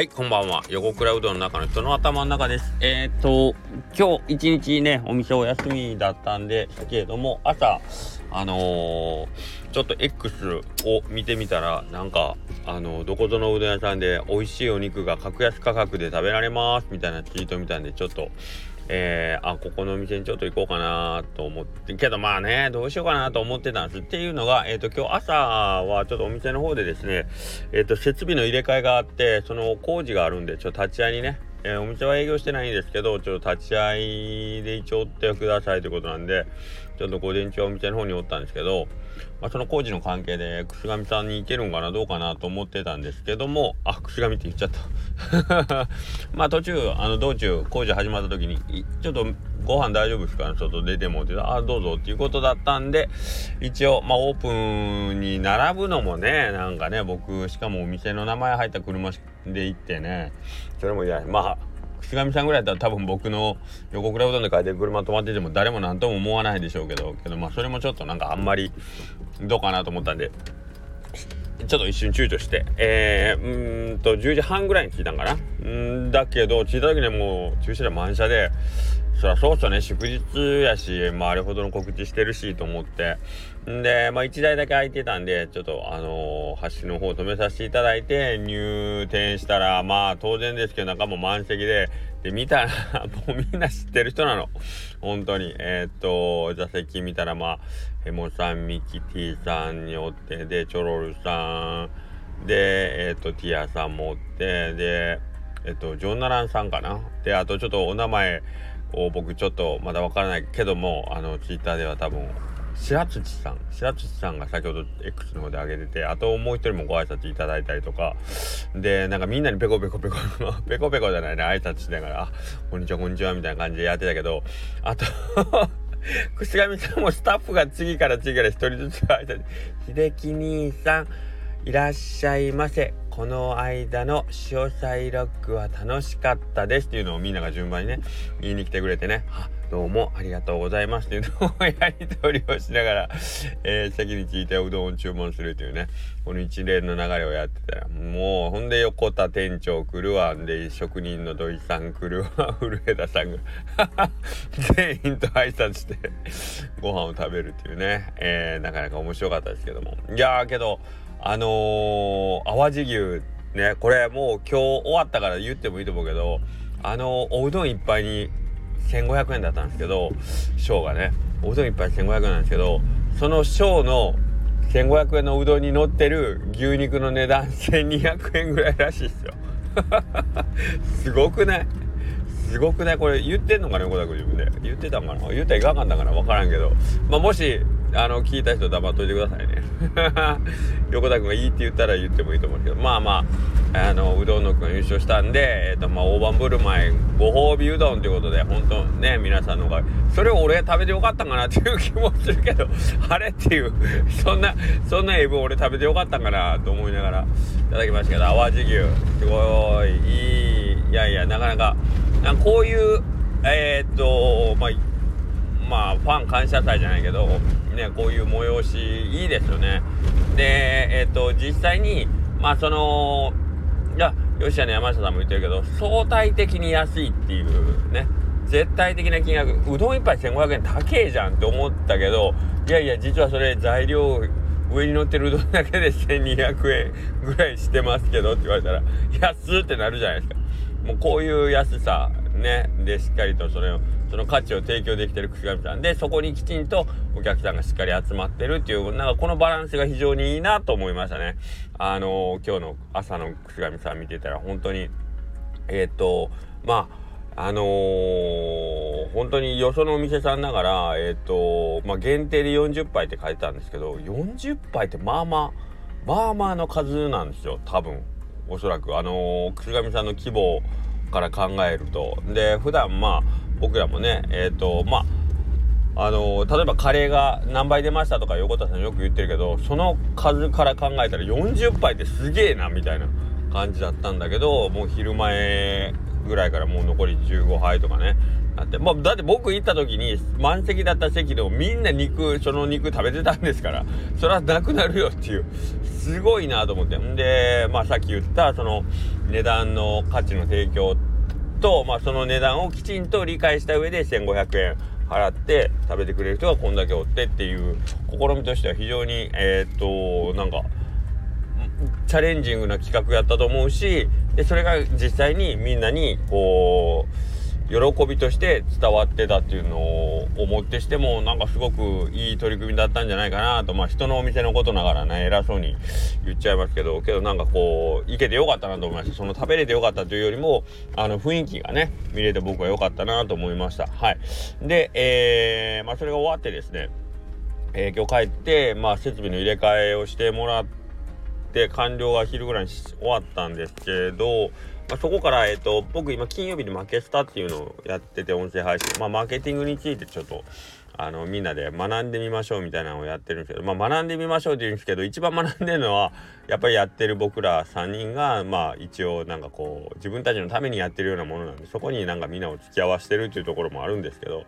はい、こんばんは。横倉うどんの中の人の頭の中です。えー、っと、今日一日ね、お店お休みだったんですけれども、朝、あのー、ちょっと X を見てみたら、なんか、あのー、どこぞのうどん屋さんで美味しいお肉が格安価格で食べられますみたいなツイート見たんで、ちょっと、えー、あ、ここのお店にちょっと行こうかなと思って、けどまあね、どうしようかなと思ってたんです。っていうのが、え、ー、と、今日朝はちょっとお店の方でですね、えっ、ー、と、設備の入れ替えがあって、その工事があるんで、ちょっと立ち会いにね、えー、お店は営業してないんですけど、ちょっと立ち会いで一応追ってくださいということなんで、ちょっと午前中お店の方におったんですけど、まあ、その工事の関係で、串上さんに行けるんかな、どうかなと思ってたんですけども、あ、串上って言っちゃった。まあ途中、あの道中、工事始まった時に、ちょっとご飯大丈夫ですかちょっと出てもって、あ、どうぞっていうことだったんで、一応、まあオープンに並ぶのもね、なんかね、僕、しかもお店の名前入った車で行ってね、それも嫌まあ、串上さんぐらいだったら多分僕の横倉うどんで書いて車止まってても誰も何とも思わないでしょうけど、けどまあそれもちょっとなんかあんまりどうかなと思ったんで、ちょっと一瞬躊躇して、えー、うんと、10時半ぐらいに聞いたんかな？んだけど、着いた時にもう駐車場満車で、そりゃそうっすよね、祝日やし、まあ、あれほどの告知してるしと思って。んで、まあ、1台だけ空いてたんで、ちょっと、あのー、橋の方止めさせていただいて、入店したら、まあ、当然ですけど、中も満席で、で、見たら もうみんな知ってる人なの。本当に。えー、っと、座席見たら、まあ、ヘモさん、ミキティさんにおって、で、チョロルさん、で、えー、っと、ティアさんもおって、で、えっと、ジョンナランさんかな。で、あとちょっとお名前を僕ちょっとまだわからないけども、あの、ツイッターでは多分、白土さん、白土さんが先ほど X の方で上げてて、あともう一人もご挨拶いただいたりとか、で、なんかみんなにペコペコペコ、ペコペコじゃないね、挨拶しながら、あ、こんにちは、こんにちは、みたいな感じでやってたけど、あと 串上さんもスタッフが次から次から一人ずつ挨拶、秀樹兄さん、いらっしゃいませ。この間の潮祭ロックは楽しかったですっていうのをみんなが順番にね、言いに来てくれてね、あどうもありがとうございますっていうのをやり取りをしながら、えー、席についてうどんを注文するというね、この一連の流れをやってたら、もう、ほんで横田店長来るわ、んで、職人の土井さん来るわ、古枝さんが、全員と挨拶してご飯を食べるっていうね、えー、なかなか面白かったですけども。いやーけど、あのー、淡路牛、ね、これもう今日終わったから言ってもいいと思うけど、あのー、おうどん一杯に1500円だったんですけど小がねおうどん1杯1500円なんですけどその小の1500円のうどんに乗ってる牛肉の値段1200円ぐらいらしいですよ。すごくない？すごくないこれ言ってんのかね横田君自分で。言ってたんかな。言ったらいかんかったかな。分からんけど。まあもしあの聞いた人黙っといてくださいね。横田君がいいって言ったら言ってもいいと思うけど。まあまああのうどんのくん優勝したんで、えーとまあ、大盤振る舞いご褒美うどんということで本当ね皆さんのがそれを俺食べてよかったんかなっていう気もするけど あれっていうそんなそんなエブ俺食べてよかったんかなと思いながらいただきましたけど淡路牛。すごい。いい。いやいやなかなかこういうえー、っとまあまあファン感謝祭じゃないけどねこういう催しいいですよね。でえっ、と実際にまあそのいや吉田の山下さんも言ってるけど相対的に安いっていうね絶対的な金額うどん1杯1500円高えじゃんって思ったけどいやいや実はそれ材料上に乗ってるうどんだけで1200円ぐらいしてますけどって言われたら安ってなるじゃないですか。もうこういう安さねでしっかりとそれをその価値を提供できてる串上さんでそこにきちんとお客さんがしっかり集まってるっていうなんかこのバランスが非常にいいなと思いましたねあのー、今日の朝の串上さん見てたら本当にえっ、とまああのー、本当によそのお店さんながら、えっ、と、まあ、限定で40杯って書いてたんですけど、40杯ってまあまあ、まあまあの数なんですよ、多分。おそらく。あのー、串上さんの規模から考えると。で、普段まあ、僕らもね、えっ、ー、と、まあ、あのー、例えばカレーが何杯出ましたとか横田さんよく言ってるけど、その数から考えたら40杯ってすげえな、みたいな感じだったんだけど、もう昼前ぐらいからもう残り15杯とかねなって、まあ、だって僕行った時に満席だった席でもみんな肉その肉食べてたんですからそれはなくなるよっていう。すごいなと思って。んで、まあ、さっき言ったその値段の価値の提供と、まあ、その値段をきちんと理解した上で1500円払って食べてくれる人がこんだけおってっていう試みとしては非常にえー、っとなんかチャレンジングな企画やったと思うしでそれが実際にみんなにこう喜びとして伝わってたっていうのを思ってしてもなんかすごくいい取り組みだったんじゃないかなと。まあ人のお店のことながらね偉そうに言っちゃいますけどけどなんかこう行けてよかったなと思いました。その食べれてよかったというよりもあの雰囲気がね見れて僕は良かったなと思いました。はい。でえー、まあそれが終わってですねえー、今日帰って、まあ、設備の入れ替えをしてもらってって完了が昼ぐらいに終わったんですけど、まあ、そこから、えっ、と、僕今金曜日に負けスタっていうのをやってて音声配信、まあ、マーケティングについてちょっとあのみんなで学んでみましょうみたいなのをやってるんですけど、まあ、学んでみましょうって言うんですけど一番学んでるのはやっぱりやってる僕ら3人がまあ一応なんかこう自分たちのためにやってるようなものなんでそこになんかみんなを付き合わせてるっていうところもあるんですけど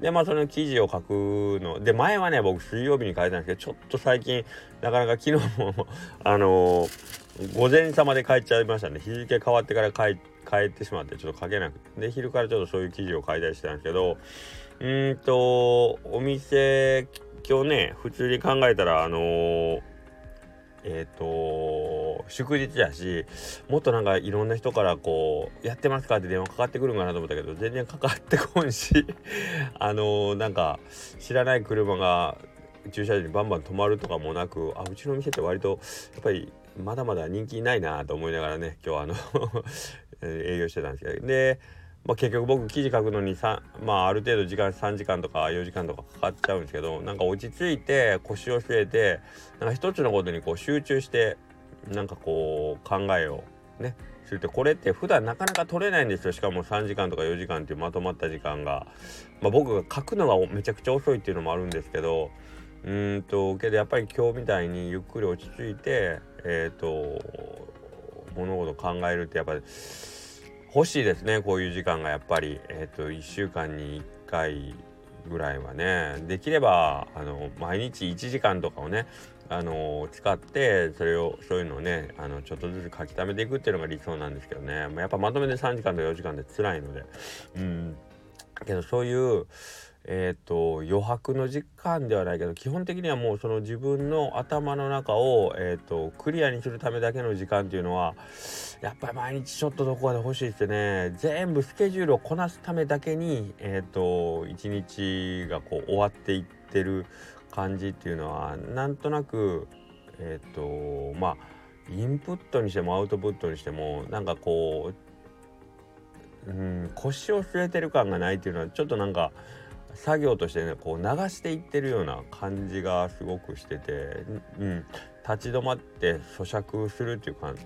でまあその記事を書くので前はね僕水曜日に書いたんですけどちょっと最近なかなか昨日も あのー、午前様で帰っちゃいましたね日付変わってから帰ってしまってちょっと書けなくてで昼からちょっとそういう記事を書いたりしてたんですけどうんとお店今日ね普通に考えたらあのー、えっ、ー、と祝日やしもっとなんかいろんな人からこう「やってますか?」って電話かかってくるんかなと思ったけど全然かかってこんし あのー、なんか知らない車が駐車場にバンバン止まるとかもなくあうちの店って割とやっぱりまだまだ人気ないなと思いながらね今日はあの 営業してたんですけどでまあ、結局僕記事書くのにまあ、ある程度時間3時間とか4時間とかかかっちゃうんですけどなんか落ち着いて腰を据えてなんか一つのことにこう集中してなんかこう考えをねするとこれって普段なかなか取れないんですよ。しかも3時間とか4時間っていうまとまった時間が、まあ、僕が書くのがめちゃくちゃ遅いっていうのもあるんですけどうんとけどやっぱり今日みたいにゆっくり落ち着いてえっ、ー、と物事考えるってやっぱり欲しいですねこういう時間がやっぱり。えっ、ー、と1週間に1回ぐらいはね。できればあの毎日1時間とかをねあの使ってそれをそういうのをねあのちょっとずつ書き溜めていくっていうのが理想なんですけどね、ま、やっぱまとめて3時間と4時間で辛いので。うん。けどそういうえーと、余白の時間ではないけど基本的にはもうその自分の頭の中を、えーと、クリアにするためだけの時間っていうのはやっぱり毎日ちょっとどこかで欲しいですね全部スケジュールをこなすためだけに、えーと、一日がこう終わっていってる感じっていうのはなんとなくえっ、ー、とまあインプットにしてもアウトプットにしてもなんかこう、うん、腰を据えてる感がないっていうのはちょっとなんか作業としてねこう流していってるような感じがすごくしてて、うん、立ち止まって咀嚼するっていう感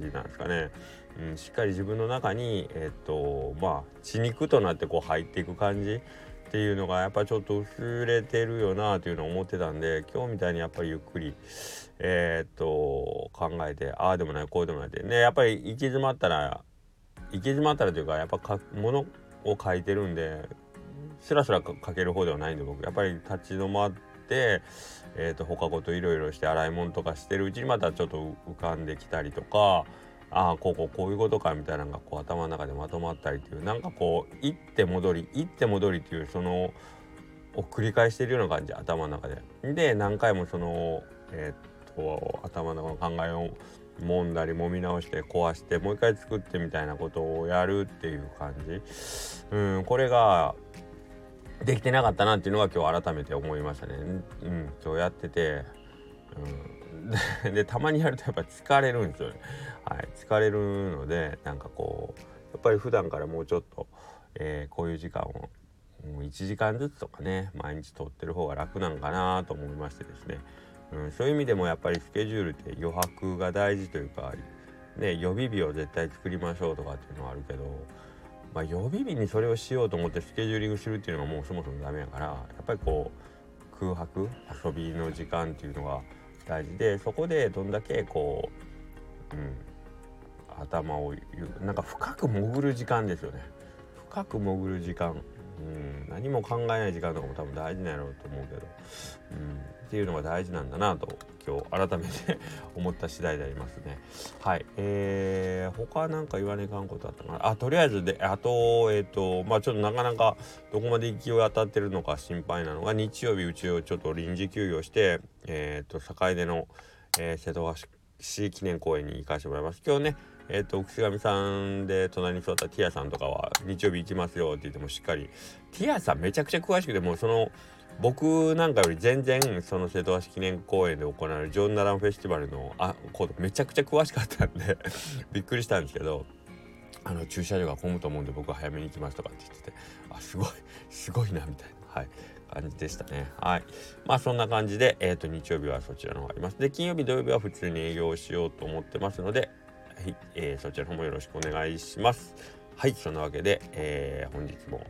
じなんですかね、うん、しっかり自分の中にえっとまあ血肉となってこう入っていく感じっていうのがやっぱちょっと薄れてるよなというのを思ってたんで今日みたいにやっぱりゆっくりえー、っと考えてああでもないこうでもないってねやっぱり行き詰まったら行き詰まったらというかやっぱ書ものを書いてるんでスラスラかける方ではないんで僕やっぱり立ち止まってえーと、放課後といろいろして洗い物とかしてるうちにまたちょっと浮かんできたりとかああこうこうこういうことかみたいなのがこう頭の中でまとまったりっていうなんかこう行って戻り行って戻りっていうそのを繰り返してるような感じ頭の中で。で何回もそのえっ、ー、と頭の中の考えを揉んだり揉み直して壊してもう一回作ってみたいなことをやるっていう感じ。うんこれができてなかったなっていうのが今日改めて思いましたね。うん、今日やってて、うん、で たまにやるとやっぱ疲れるんですよね。はい、疲れるのでなんかこうやっぱり普段からもうちょっと、えー、こういう時間を1時間ずつとかね毎日取ってる方が楽なんかなと思いましてですね、うん、そういう意味でもやっぱりスケジュールって余白が大事というか、ね、予備日を絶対作りましょうとかっていうのはあるけどまあ、予備日にそれをしようと思ってスケジューリングするっていうのがもうそもそもダメやからやっぱりこう空白遊びの時間っていうのが大事でそこでどんだけこう、うん、頭をなんか深く潜る時間ですよね。深く潜る時間。うん何も考えない時間とかも多分大事なんやろうと思うけど、うん、っていうのが大事なんだなと今日改めて思った次第でありますね。はいえー、他なんか言わねえかんことあったかな？あとりあえずであとえっ、ー、とまあちょっとなかなかどこまで勢い当たってるのか心配なのが日曜日うちをちょっと臨時休業してえっ、ー、と境出の、えー、瀬戸橋記念公園に行かせてもらいます。今日ねえっ、ー、と奥上さんで隣に座ったティアさんとかは日曜日行きますよって言ってもしっかりティアさんめちゃくちゃ詳しくてもうその僕なんかより全然その瀬戸橋記念公園で行われるジョン・ナランフェスティバルのあことめちゃくちゃ詳しかったんで びっくりしたんですけどあの駐車場が混むと思うんで僕は早めに行きますとかって言っててあすごいすごいなみたいなはい感じでしたね。はい。まあそんな感じでえ、ー、と日曜日はそちらの方あります。で金曜日土曜日は普通に営業しようと思ってますのではい、えー、そちらの方もよろしくお願いします。はい、そんなわけで、えー、本日も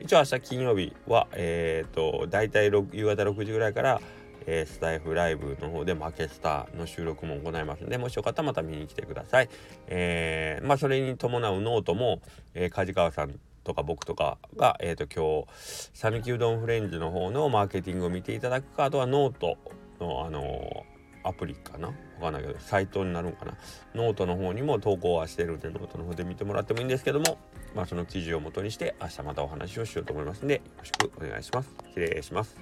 一応明日金曜日は、えっ、ー、と、大体夕方6時ぐらいから、えー、スタイフライブの方で負けスターの収録も行いますので、もしよかったらまた見に来てください。えー、まあ、それに伴うノートも、えー、梶川さんとか僕とかが、えっ、ー、と、今日、讃岐うどんフレンズの方のマーケティングを見ていただくか、あとはノートの、あのアプリかな？わかんないけど、サイトになるんかな？ノートの方にも投稿はしてるんで、ノートの方で見てもらってもいいんですけども、まあその記事を元にして明日またお話をしようと思いますんで、よろしくお願いします。失礼します。